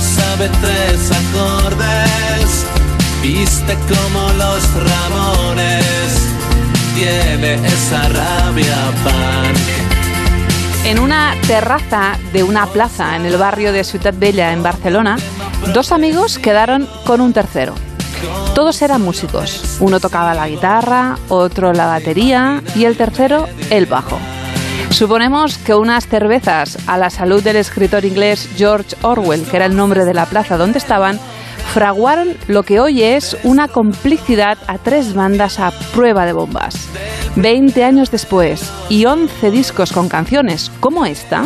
sabe tres acordes. Viste como los Ramones. Tiene esa rabia punk. En una terraza de una plaza en el barrio de Ciutat Bella, en Barcelona, dos amigos quedaron con un tercero. Todos eran músicos. Uno tocaba la guitarra, otro la batería y el tercero el bajo. Suponemos que unas cervezas a la salud del escritor inglés George Orwell, que era el nombre de la plaza donde estaban, fraguaron lo que hoy es una complicidad a tres bandas a prueba de bombas. Veinte años después y once discos con canciones como esta,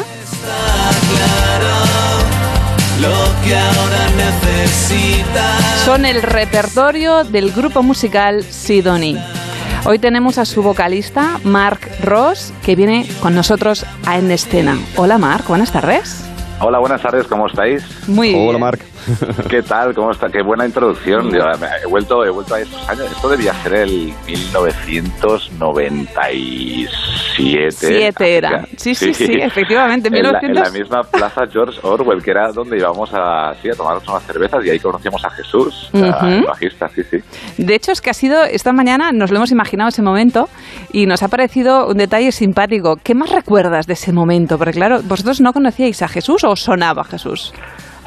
son el repertorio del grupo musical Sidonie. Hoy tenemos a su vocalista, Mark Ross, que viene con nosotros a En Escena. Hola Mark, buenas tardes. Hola, buenas tardes, ¿cómo estáis? Muy bien. Hola, Marc. ¿Qué tal? ¿Cómo está? Qué buena introducción. Yo, he vuelto, he vuelto a estos años. Esto debía ser el 1997. Siete era. Sí, sí, sí, efectivamente, En la, en 1900. la misma plaza George Orwell, que era donde íbamos a, sí, a tomarnos unas cervezas y ahí conocíamos a Jesús, el bajista, sí, sí. De hecho, es que ha sido, esta mañana nos lo hemos imaginado ese momento y nos ha parecido un detalle simpático. ¿Qué más recuerdas de ese momento? Porque claro, vosotros no conocíais a Jesús o sonaba Jesús.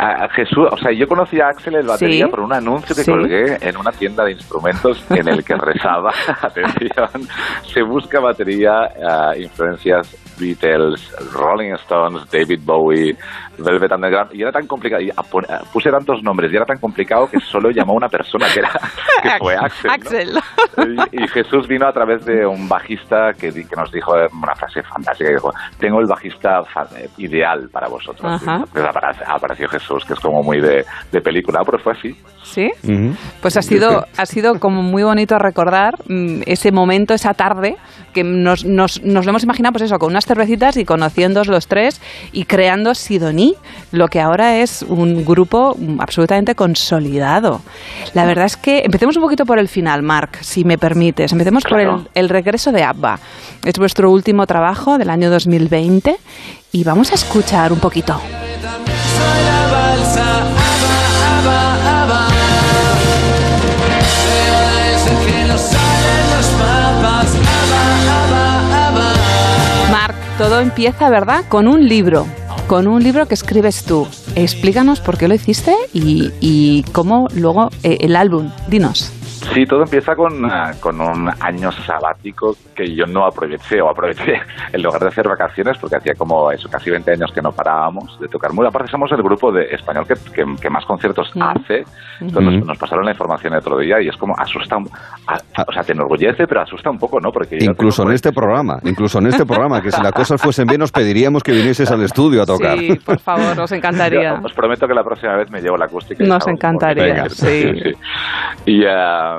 A- Jesús, o sea, yo conocí a Axel el batería Sí. por un anuncio que Sí. colgué en una tienda de instrumentos en el que rezaba, atención, se busca batería, ah, influencias Beatles, Rolling Stones, David Bowie, Velvet Underground, y era tan complicado, y a- puse tantos nombres, y era tan complicado que solo llamó a una persona, que, era, que fue Axel. ¿no? Axel. Y, y Jesús vino a través de un bajista que, que nos dijo una frase fantástica, que dijo, tengo el bajista eh, ideal para vosotros. Entonces apareció Jesús, que es como muy de, de película, pero fue así. ¿Sí? Pues ha sido, ha sido como muy bonito recordar mm, ese momento, esa tarde, que nos, nos, nos lo hemos imaginado, pues eso, con unas cervecitas y conociéndoos los tres y creando Sidoní, lo que ahora es un grupo mm, absolutamente consolidado. La verdad es que empecemos un poquito por el final, Marc, si me permites. Empecemos por el, el regreso de ABBA. Es vuestro último trabajo del año 2020 y vamos a escuchar un poquito. Soy la balsa, que salen los. Marc, todo empieza, ¿verdad? Con un libro, con un libro que escribes tú. Explícanos por qué lo hiciste y, y cómo luego eh, el álbum. Dinos. Sí, todo empieza con, ah, con un año sabático que yo no aproveché, o aproveché en lugar de hacer vacaciones, porque hacía como eso, casi 20 años que no parábamos de tocar muy. Aparte, somos el grupo de español que, que, que más conciertos Mm. hace. Entonces, nos, nos pasaron la información el otro día y es como asusta, un- a- o sea, te enorgullece, pero asusta un poco, ¿no? Porque Incluso en este programa, incluso en este programa, que si las cosas fuesen bien, os pediríamos que vinieses al estudio a tocar. Sí, por favor, os encantaría. Yo os prometo que la próxima vez me llevo la acústica. y Nos encantaría, Venga. sí. Y,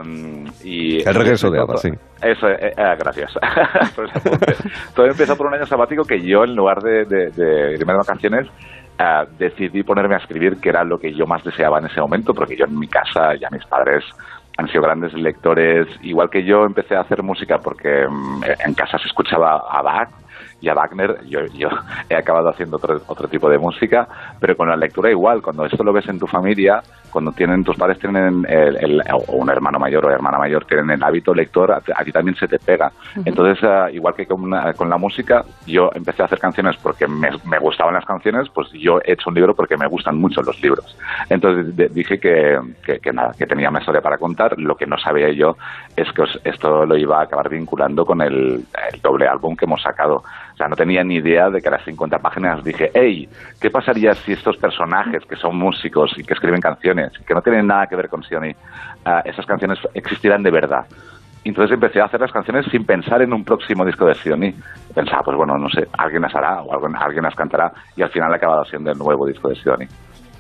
um, y- El regreso de ABBA, sí. Eso, eh, eh, gracias. ese apunte. Todo empezó por un año sabático que yo, en lugar de, de, de irme de vacaciones, ah, decidí ponerme a escribir, que era lo que yo más deseaba en ese momento, porque yo en mi casa, ya mis padres han sido grandes lectores, igual que yo empecé a hacer música porque mm, en casa se escuchaba a Bach y a Wagner, yo, yo he acabado haciendo otro, otro tipo de música, pero con la lectura igual, cuando esto lo ves en tu familia, cuando tienen tus padres tienen el, el- o un hermano mayor o hermana mayor tienen el hábito lector, a, a ti también se te pega. Entonces, ah, igual que con, una- con la música, yo empecé a hacer canciones porque me, me gustaban las canciones, pues yo he hecho un libro porque me gustan mucho los libros. Entonces de- dije que, que, que nada, que tenía una historia para contar. Lo que no sabía yo es que os- esto lo iba a acabar vinculando con el, el doble álbum que hemos sacado. Sea, no tenía ni idea de que a las 50 páginas dije, hey, ¿qué pasaría si estos personajes que son músicos y que escriben canciones, que no tienen nada que ver con Sioni, ah, esas canciones existieran de verdad? Entonces empecé a hacer las canciones sin pensar en un próximo disco de Sioni. Pensaba, pues bueno, no sé, alguien las hará o alguien, alguien las cantará y al final ha acabado siendo el nuevo disco de Sioni.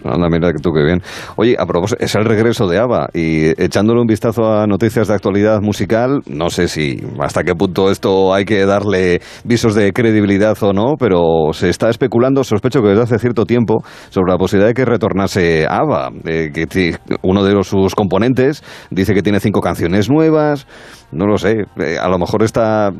Anda, mira que tú qué bien. Oye, a propósito, es el regreso de ABBA y echándole un vistazo a noticias de actualidad musical, no sé si hasta qué punto esto hay que darle visos de credibilidad o no, pero se está especulando, sospecho que desde hace cierto tiempo, sobre la posibilidad de que retornase ABBA, eh, que uno de los- sus componentes dice que tiene cinco canciones nuevas, no lo sé, eh, a lo mejor está,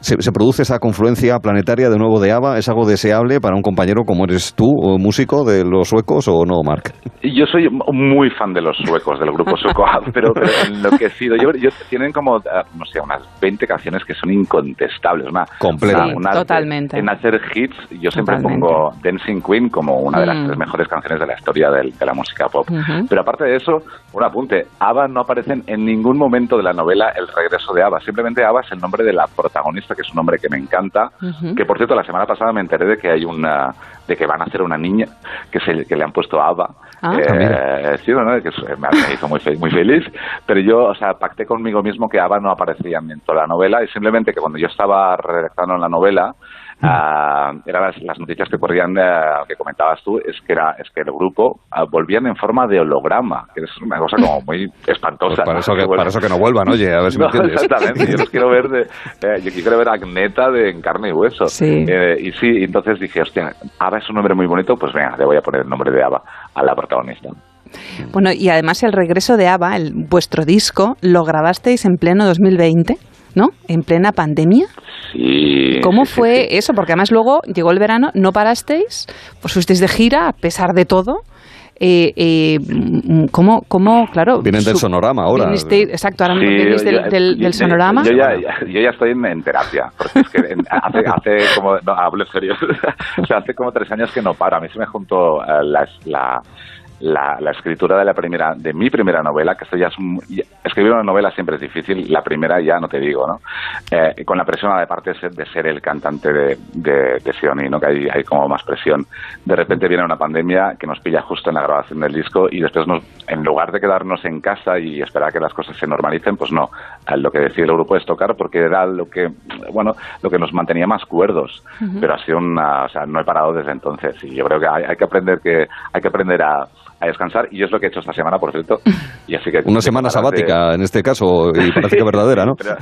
se, se produce esa confusión influencia planetaria de nuevo de ABBA es algo deseable para un compañero como eres tú, músico de los suecos o no, Mark? Yo soy muy fan de los suecos, del grupo sueco, pero, pero enloquecido. Yo, yo, tienen como, eh, no sé, unas 20 canciones que son incontestables. Una, Completamente. una- una- totalmente. En hacer hits, yo siempre Totalmente. pongo Dancing Queen como una de las Mm. tres mejores canciones de la historia del- de la música pop. Ujú. Pero aparte de eso, un apunte. ABBA no aparecen en ningún momento de la novela El regreso de ABBA. Simplemente ABBA es el nombre de la protagonista, que es un nombre que me encanta. Ujú. Que, por cierto, la semana pasada me enteré de que hay una de que van a hacer una niña que, se, que le han puesto ABBA. Ah. Eh, Ah, mira. sí, ¿no? que me hizo muy, fe- muy feliz. Pero yo, o sea, pacté conmigo mismo que ABBA no aparecía en toda la novela y simplemente que cuando yo estaba redactando la novela, ah, eran las, las noticias que corrían, eh, que comentabas tú, es que era es que el grupo ah, volvían en forma de holograma, que es una cosa como muy espantosa. Pues para, eso que, vuelvan- para eso que no vuelvan, oye, a ver si me no, entiendes. exactamente. Yo los quiero ver de, eh, yo quiero ver a Agneta de en carne y hueso. Sí. Eh, y sí, entonces dije, hostia, Ava es un nombre muy bonito, pues venga, le voy a poner el nombre de Ava a la protagonista. Bueno, y además el regreso de ABBA, el, vuestro disco, lo grabasteis en pleno 2020, ¿no? En plena pandemia. Sí. ¿Cómo sí, fue sí. eso? Porque además luego llegó el verano, no parasteis, pues fuisteis de gira a pesar de todo. Eh, eh, mm, ¿cómo, cómo, claro? Vienen del sonorama ahora. vinisteis- exacto, ahora Sí, venís del, sonorama. Yo ya, ya- yo ya estoy en, en terapia, porque es que en- hace, hace como, no, hablo en serio, o sea, hace como tres años que no paro. A mí se me juntó eh, la, la, la, la escritura de la primera, de mi primera novela, que esto ya es un- ya- escribir una novela siempre es difícil, la primera ya no te digo, ¿no? Eh, con la presión de parte de ser, de ser el cantante de, de, de Sioni, ¿no? Que hay, hay como más presión. De repente viene una pandemia que nos pilla justo en la grabación del disco y después nos, en lugar de quedarnos en casa y esperar que las cosas se normalicen, pues no. Eh, Lo que decide el grupo es tocar porque era lo que, bueno, lo que nos mantenía más cuerdos. Pero ha sido una, o sea, no he parado desde entonces y yo creo que hay, hay que aprender que, hay que aprender a, a descansar y es lo que he hecho esta semana, por cierto. Y así que Una semana de- sabática en este caso, y parece que verdadera, ¿no? pero,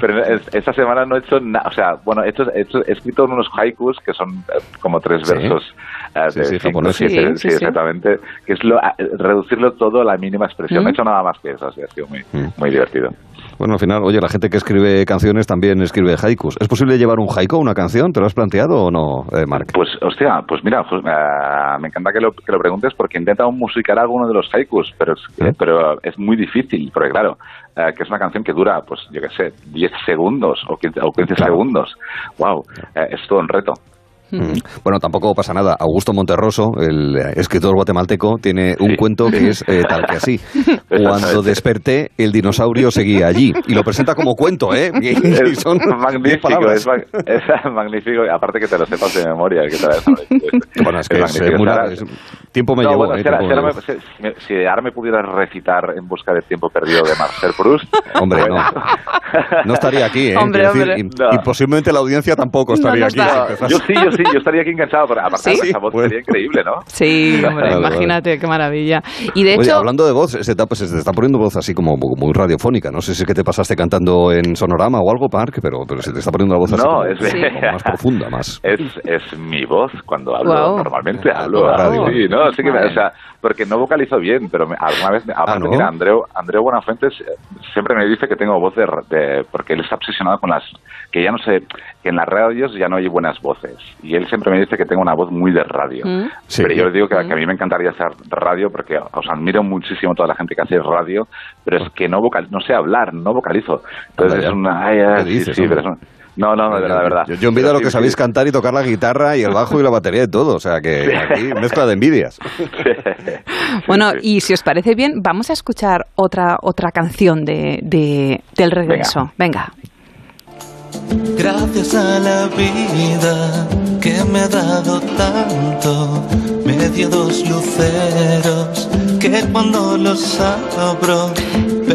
pero es- esta semana no he hecho nada, o sea, bueno, he, hecho, he, hecho- he escrito unos haikus que son eh, como tres Sí. versos eh, Sí, sí, cinco, siete, exactamente, que es lo, reducirlo todo a la mínima expresión. Mm. No he hecho nada más que eso, así ha sido muy, Mm. muy divertido. Bueno, al final, oye, la gente que escribe canciones también escribe haikus. ¿Es posible llevar un haiku a una canción? ¿Te lo has planteado o no, eh, Marc? Pues, hostia, pues mira, pues, eh, me encanta que lo, que lo preguntes porque he intentado musicar alguno de los haikus, pero es, ¿Eh? pero es muy difícil, porque claro, eh, que es una canción que dura, pues yo qué sé, 10 segundos o 15, o 15 Claro. segundos. ¡Wow! es todo un reto. Mm. Bueno, tampoco pasa nada. Augusto Monterroso, el eh, escritor guatemalteco, tiene un Sí. cuento que es eh, tal que así. Cuando desperté, el dinosaurio seguía allí. Y lo presenta como cuento, ¿eh? Y, son magnífico, es, mag- es magnífico. Aparte que te lo sepas de memoria. Que te lo. Bueno, es que es, eh, muy es- tiempo me No, llevó. bueno, eh, si, ahora, si me ahora llevó. me- si- si ahora me pudieras recitar En busca del tiempo perdido de Marcel Proust. Hombre, bueno. no. No estaría aquí, ¿eh? Hombre, decir, y, No. y posiblemente la audiencia tampoco estaría No aquí. yo sí, yo sí, yo estaría aquí enganchado, pero aparte ¿Sí? esa voz Bueno. sería increíble, ¿no? Sí, hombre, Vale, vale. imagínate, qué maravilla. Y de Oye, hecho, hablando de voz, se, te, se te está poniendo voz así como muy radiofónica. No sé si es que te pasaste cantando en Sonorama o algo, Park, pero, pero se te está poniendo la voz así No, como, es- como más profunda, más. Es, es mi voz cuando hablo. Normalmente Ah, hablo. la radio. Sí, no, sí que me- o sea, porque no vocalizo bien, pero me- alguna vez, me- aparte, Ah, ¿no? mira, Andreu, Andreu Buenafuentes eh, siempre me dice que tengo voz de, de- porque él está obsesionado con las, que ya no sé, que en las radios ya no hay buenas voces. Y él siempre me dice que tengo una voz muy de radio. Mm. Sí. Pero yo le digo que, Mm. que a mí me encantaría hacer radio porque os admiro muchísimo toda la gente que hace radio, pero es que no vocal, no sé hablar, no vocalizo. Entonces es una... ay, ay, ¿Qué sí, dices, sí, pero es un- no, no, de verdad, de verdad. Yo, yo envidio a lo que sí, sabéis sí. cantar y tocar la guitarra y el bajo y la batería y todo. O sea que aquí mezcla de envidias. bueno, sí. y si os parece bien, vamos a escuchar otra otra canción de, de- del regreso. Venga. Gracias a la vida me ha dado tanto, me dio dos luceros que cuando los abro.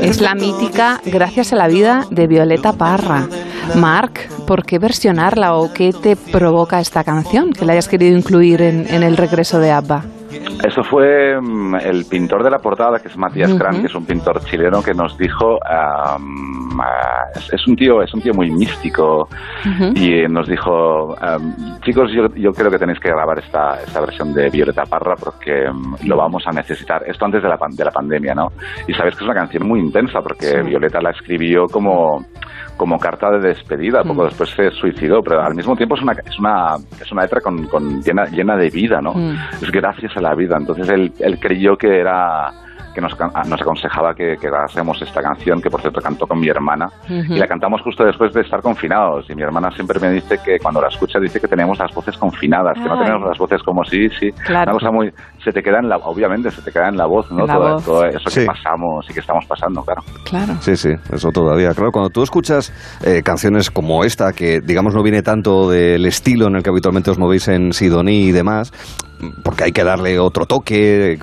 Es la mítica Gracias a la vida de Violeta Parra. Marc, ¿por qué versionarla o qué te provoca esta canción que la hayas querido incluir en, en el regreso de ABBA? Eso fue mm, el pintor de la portada, que es Matías. Kran, que es un pintor chileno que nos dijo, es, un tío, es un tío muy místico y nos dijo, em, chicos, yo, yo, creo que tenéis que grabar esta, esta versión de Violeta Parra porque em, lo vamos a necesitar. Esto antes de la, de la pandemia, ¿no? Y sabes que es una canción muy intensa porque Violeta la escribió como como carta de despedida, poco mm. después se suicidó, pero al mismo tiempo es una, es una, es una letra con, con llena, llena de vida, ¿no? Mm. Es gracias a la vida. Entonces él, él creyó que era que nos, nos aconsejaba que, que hacemos esta canción, que por cierto cantó con mi hermana, y la cantamos justo después de estar confinados. Y mi hermana siempre me dice que cuando la escucha dice que tenemos las voces confinadas, que no tenemos las voces como sí, sí. Una cosa muy. Se te queda en la. Obviamente, se te queda en la voz, ¿no? todo, eso que pasamos y que estamos pasando, claro. Claro. Sí, sí, eso todavía. Claro, cuando tú escuchas eh, canciones como esta, que digamos no viene tanto del estilo en el que habitualmente os movéis en Sidoní y demás, porque hay que darle otro toque,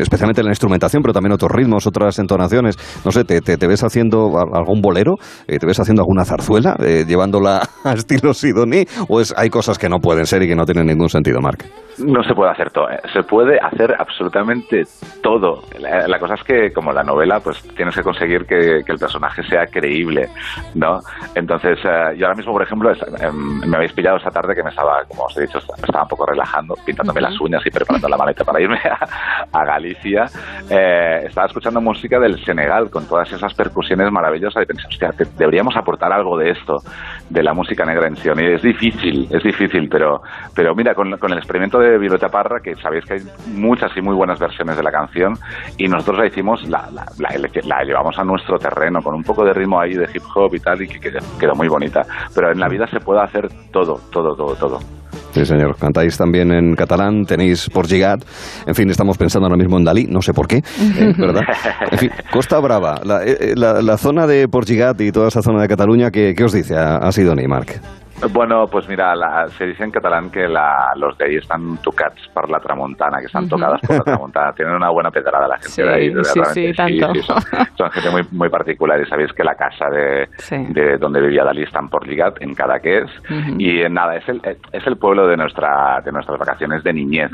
especialmente en la instrumentación, pero también otros ritmos, otras entonaciones. No sé, ¿te, te, ves haciendo algún bolero? Eh, ¿Te ves haciendo alguna zarzuela, eh, llevándola a estilo Sidoní? ¿O es, hay cosas que no pueden ser y que no tienen ningún sentido, Marc? No se puede hacer todo, se puede hacer absolutamente todo. La, cosa es que, como la novela, pues tienes que conseguir que, el personaje sea creíble, ¿no? Entonces, yo ahora mismo, por ejemplo, em, me habéis pillado esta tarde que me estaba, como os he dicho, estaba un poco relajando, pintándome las uñas y preparando la maleta para irme a, Galicia, eh, estaba escuchando música del Senegal con todas esas percusiones maravillosas y pensé, hostia, deberíamos aportar algo de esto, de la música negra en Sion. Y es difícil, es difícil, pero, pero mira, con, el experimento de Violeta Parra, que sabéis que hay muchas y muy buenas versiones de la canción, y nosotros la hicimos, la, la, la, llevamos a nuestro terreno, con un poco de ritmo ahí de hip hop y tal, y que quedó muy bonita. Pero en la vida se puede hacer todo, todo, todo, todo. Sí, señor. Cantáis también en catalán, tenéis Porgigat. En fin, estamos pensando ahora mismo en Dalí, no sé por qué, eh, ¿verdad? En fin, Costa Brava, la, eh, eh, zona de Porgigat y toda esa zona de Cataluña, ¿qué, os dice a, a Sidoni, Marc? Bueno, pues mira, se dice en catalán que la, los de ahí están tocats por la tramontana, que están tocadas por la tramontana. Tienen una buena pedrada la gente de ahí. Sí, sí, tanto. son, gente muy, muy particular. Y sabéis que la casa de, de donde vivía Dalí está en Portligat, en Cadaqués. Y nada, es el, es el pueblo de, nuestra, de nuestras vacaciones de niñez.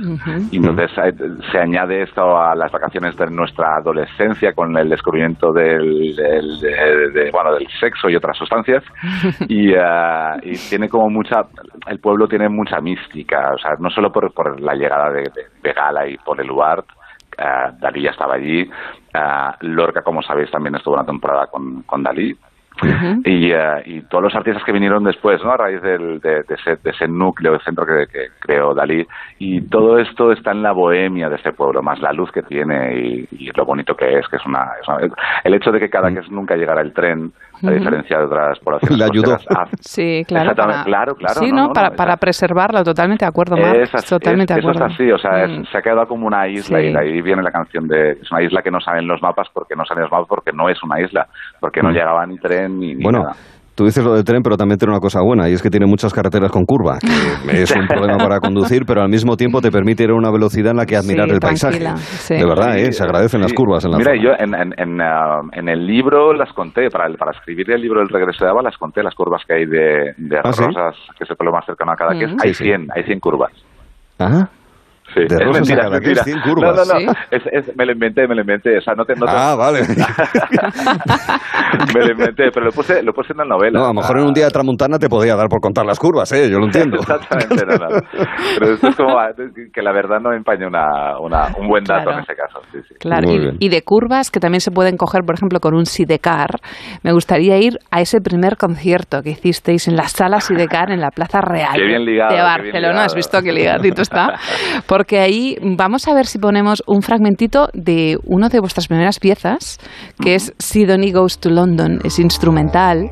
Y entonces eh, se añade esto a las vacaciones de nuestra adolescencia con el descubrimiento del, del, bueno, del sexo y otras sustancias. y, uh, y tiene como mucha, el pueblo tiene mucha mística, o sea, no solo por, por la llegada de, Gala y por el lugar, uh, Dalí ya estaba allí, uh, Lorca, como sabéis, también estuvo una temporada con, con Dalí, y, uh, y, todos los artistas que vinieron después, ¿no? A raíz del, de, de, ese, de, ese, núcleo, de centro que, que, creó Dalí. Y todo esto está en la bohemia de ese pueblo, más la luz que tiene y, y lo bonito que es, que es una... Es una el hecho de que cada vez nunca llegara el tren a diferencia de otras poblaciones. Le ayudó. sí, claro. Para, claro, claro. Sí, no, para, para preservarla, totalmente de acuerdo, Mar, totalmente de acuerdo. Eso es así, o sea, mm. se ha quedado como una isla y ahí viene la canción de... Es una isla que no salen los mapas porque no salen los mapas porque no es una isla, porque no mm. llegaba ni tren ni, ni bueno, nada. Tú dices lo del tren, pero también tiene una cosa buena, y es que tiene muchas carreteras con curva, que es un problema para conducir, pero al mismo tiempo te permite ir a una velocidad en la que admirar el paisaje. De verdad, ¿eh? se agradecen las curvas en la Mira, yo en, en, uh, en, el libro las conté, para, para escribir el libro del regreso de Ava, las conté, las curvas que hay de, de ¿Ah, Rosas, que es el pueblo más cercano a cada que hay 100, hay 100 curvas. Ajá. Sí, de es mentira, es mentira. No, no, no, es, es, me lo inventé, me lo inventé. O sea, no te, no te... Ah, vale. me lo inventé, pero lo puse, lo puse en la novela. No, a lo mejor en un día de Tramontana te podía dar por contar las curvas, ¿eh? Yo lo entiendo. Exactamente, no, no. Pero esto es como que la verdad no empaña una, una, un buen dato claro. en ese caso. Sí, sí. Claro, y, y, de curvas que también se pueden coger, por ejemplo, con un Sidecar. Me gustaría ir a ese primer concierto que hicisteis en la sala Sidecar en la Plaza Real qué bien ligado, de Barcelona. ¿Has visto qué ligadito está? Porque ahí vamos a ver si ponemos un fragmentito de una de vuestras primeras piezas, que es Sidonie Goes to London, es instrumental.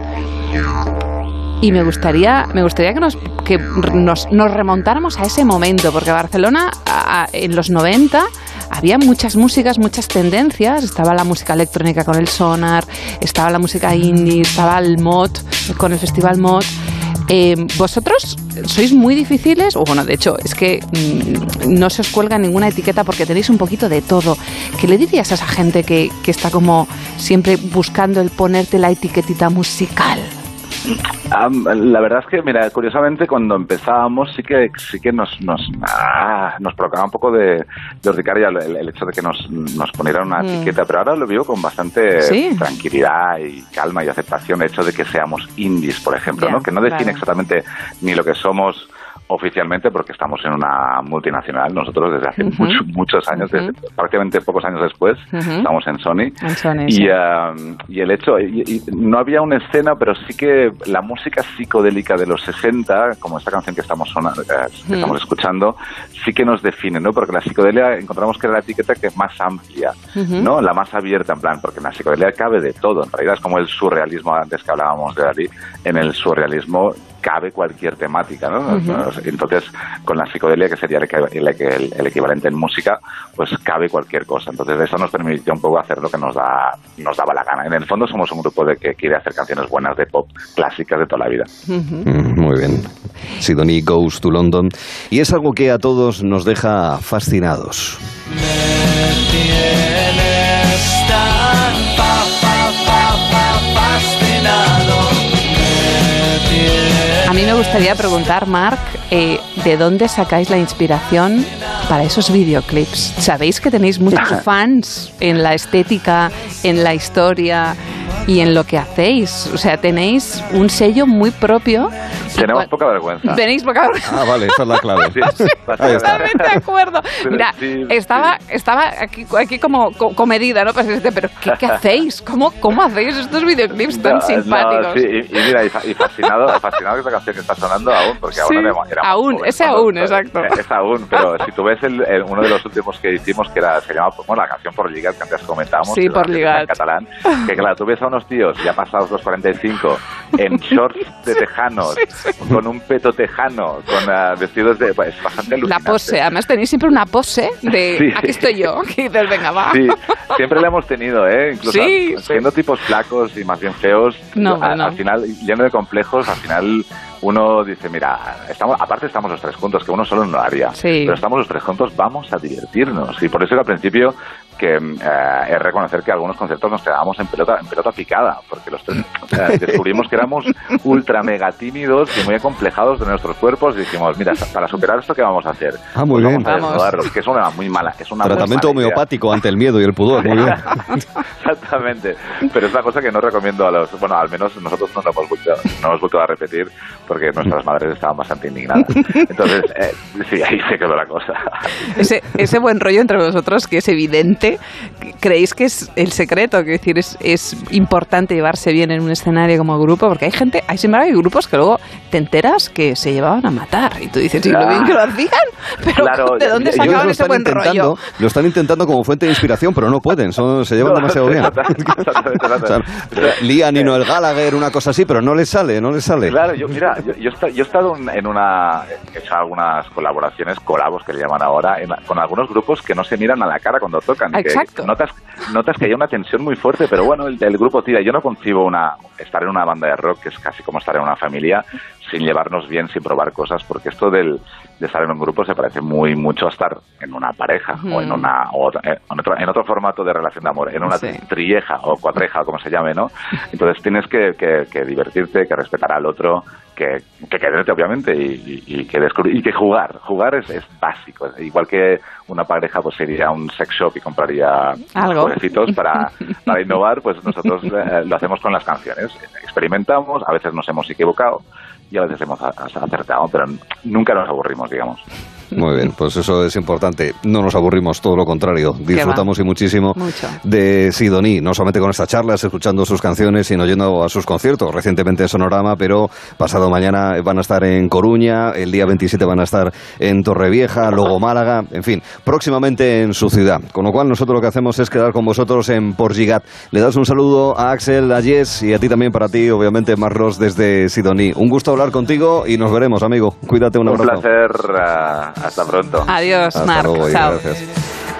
Y me gustaría, me gustaría que, nos, que nos, nos remontáramos a ese momento, porque Barcelona en los 90 había muchas músicas, muchas tendencias. Estaba la música electrónica con el sonar, estaba la música indie, estaba el mod con el festival mod. Eh, ¿Vosotros sois muy difíciles? O bueno, de hecho, es que mmm, no se os cuelga ninguna etiqueta porque tenéis un poquito de todo. ¿Qué le dirías a esa gente que, que está como siempre buscando el ponerte la etiquetita musical? La verdad es que, mira, curiosamente cuando empezábamos sí que sí que nos nos, ah, nos provocaba un poco de, de urticaria el, hecho de que nos, nos ponieran una mm. etiqueta, pero ahora lo vivo con bastante tranquilidad y calma y aceptación el hecho de que seamos indies, por ejemplo, ¿no? que no define exactamente ni lo que somos oficialmente porque estamos en una multinacional. Nosotros desde hace muchos, muchos años, prácticamente pocos años después, estamos en Sony. y, um, y, el hecho, y, no había una escena, pero sí que la música psicodélica de los 60, como esta canción que estamos, eh, estamos escuchando, sí que nos define, ¿no? Porque la psicodelia encontramos que es la etiqueta que es más amplia, ¿no? La más abierta, en plan, porque en la psicodelia cabe de todo. En realidad es como el surrealismo antes que hablábamos de Dalí. En el surrealismo cabe cualquier temática, ¿no? Entonces, con la psicodelia, que sería el, equivalente en música, pues cabe cualquier cosa. Entonces, eso nos permitió un poco hacer lo que nos, da, nos daba la gana. En el fondo, somos un grupo de que quiere hacer canciones buenas de pop clásicas de toda la vida. Mm, muy bien. Sidonie Goes to London. Y es algo que a todos nos deja fascinados. A mí me gustaría preguntar, Marc, eh, ¿de dónde sacáis la inspiración para esos videoclips? Sabéis que tenéis muchos fans en la estética, en la historia y en lo que hacéis. O sea, tenéis un sello muy propio. Tenemos poca vergüenza. Tenéis poca vergüenza. Ah, vale, esa es la clave. Sí, Totalmente de acuerdo. Mira, estaba, estaba aquí, aquí como comedida, ¿no? Pues, pero ¿qué, ¿qué, hacéis? ¿Cómo, ¿Cómo hacéis estos videoclips tan simpáticos? sí, y, mira, y, fascinado, fascinado que esta canción está sonando aún, porque aún era Aún, ese aún, exacto. Es aún, pero si tú ves el, uno de los últimos que hicimos, que era, se llama, bueno, la canción por ligar, que antes comentábamos. Sí, por ligar. En catalán, que claro, tú ves a unos tíos ya pasados los 45, en shorts de tejanos, con un peto tejano, con uh, vestidos de... Pues, bastante alucinante. La pose, además tenéis siempre una pose de aquí estoy yo, que dices, venga, va. Sí, siempre la hemos tenido, ¿eh? Incluso siendo tipos flacos y más bien feos, al final, lleno de complejos, al final uno dice, mira, estamos, aparte estamos los tres juntos, que uno solo no lo haría, pero estamos los tres juntos, vamos a divertirnos. Y por eso al principio que eh, es reconocer que algunos conceptos nos quedábamos en pelota, en pelota picada, porque los descubrimos que éramos ultra mega tímidos y muy acomplejados de nuestros cuerpos y dijimos, mira, para superar esto, ¿qué vamos a hacer? Ah, muy pues bien. Vamos a que es una muy mala, es una Tratamiento homeopático ante el miedo y el pudor, muy bien. Exactamente, pero es una cosa que no recomiendo a los, bueno, al menos nosotros no nos hemos vuelto, no hemos vuelto a repetir porque nuestras madres estaban bastante indignadas. Entonces, eh, sí, ahí se quedó la cosa. Ese, ese buen rollo entre vosotros que es evidente ¿creéis que es el secreto? Quiero decir, es, es importante llevarse bien en un escenario como grupo, porque hay gente, hay sin hay grupos que luego te enteras que se llevaban a matar y tú dices, ¿y lo bien que lo hacían? Pero ¿de dónde sacaban ese buen rollo? Lo están intentando como fuente de inspiración, pero no pueden, son, se llevan demasiado bien. Lían y Noel Gallagher, una cosa así, pero no les sale, no les sale. Claro, yo, mira, yo, yo, he estado en una, he hecho algunas colaboraciones, colabos que le llaman ahora, con algunos grupos que no se miran a la cara cuando tocan. Exacto. notas, notas que hay una tensión muy fuerte, pero bueno, el, grupo tira. Yo no concibo una, estar en una banda de rock que es casi como estar en una familia sin llevarnos bien, sin probar cosas, porque esto del, de estar en un grupo se parece muy mucho a estar en una pareja o en una eh, en, otro, en otro formato de relación de amor, en una trilleja o cuatreja, como se llame, ¿no? Entonces tienes que, que, divertirte, que respetar al otro, que, que quererte obviamente y, que descubrir y que jugar. Jugar es, es, básico. Igual que una pareja pues sería un sex shop y compraría jueguecitos para, para innovar, pues nosotros eh, lo hacemos con las canciones. Experimentamos, a veces nos hemos equivocado y a veces hemos acertado, pero nunca nos aburrimos, digamos. Muy bien, pues eso es importante. No nos aburrimos, todo lo contrario. Disfrutamos y muchísimo de Sidoní, no solamente con estas charlas, escuchando sus canciones, sino yendo a sus conciertos. Recientemente en Sonorama, pero pasado mañana van a estar en Coruña, el día 27 van a estar en Torrevieja, luego Málaga, en fin, próximamente en su ciudad. Con lo cual nosotros lo que hacemos es quedar con vosotros en Porgigat. Le das un saludo a Axel, a Jess y a ti también para ti, obviamente, Marros desde Sidoní. Un gusto hablar contigo y nos veremos, amigo. Cuídate, un abrazo. Un placer. Hasta pronto. Adiós, Hasta Marc. Luego, Chao. Gracias.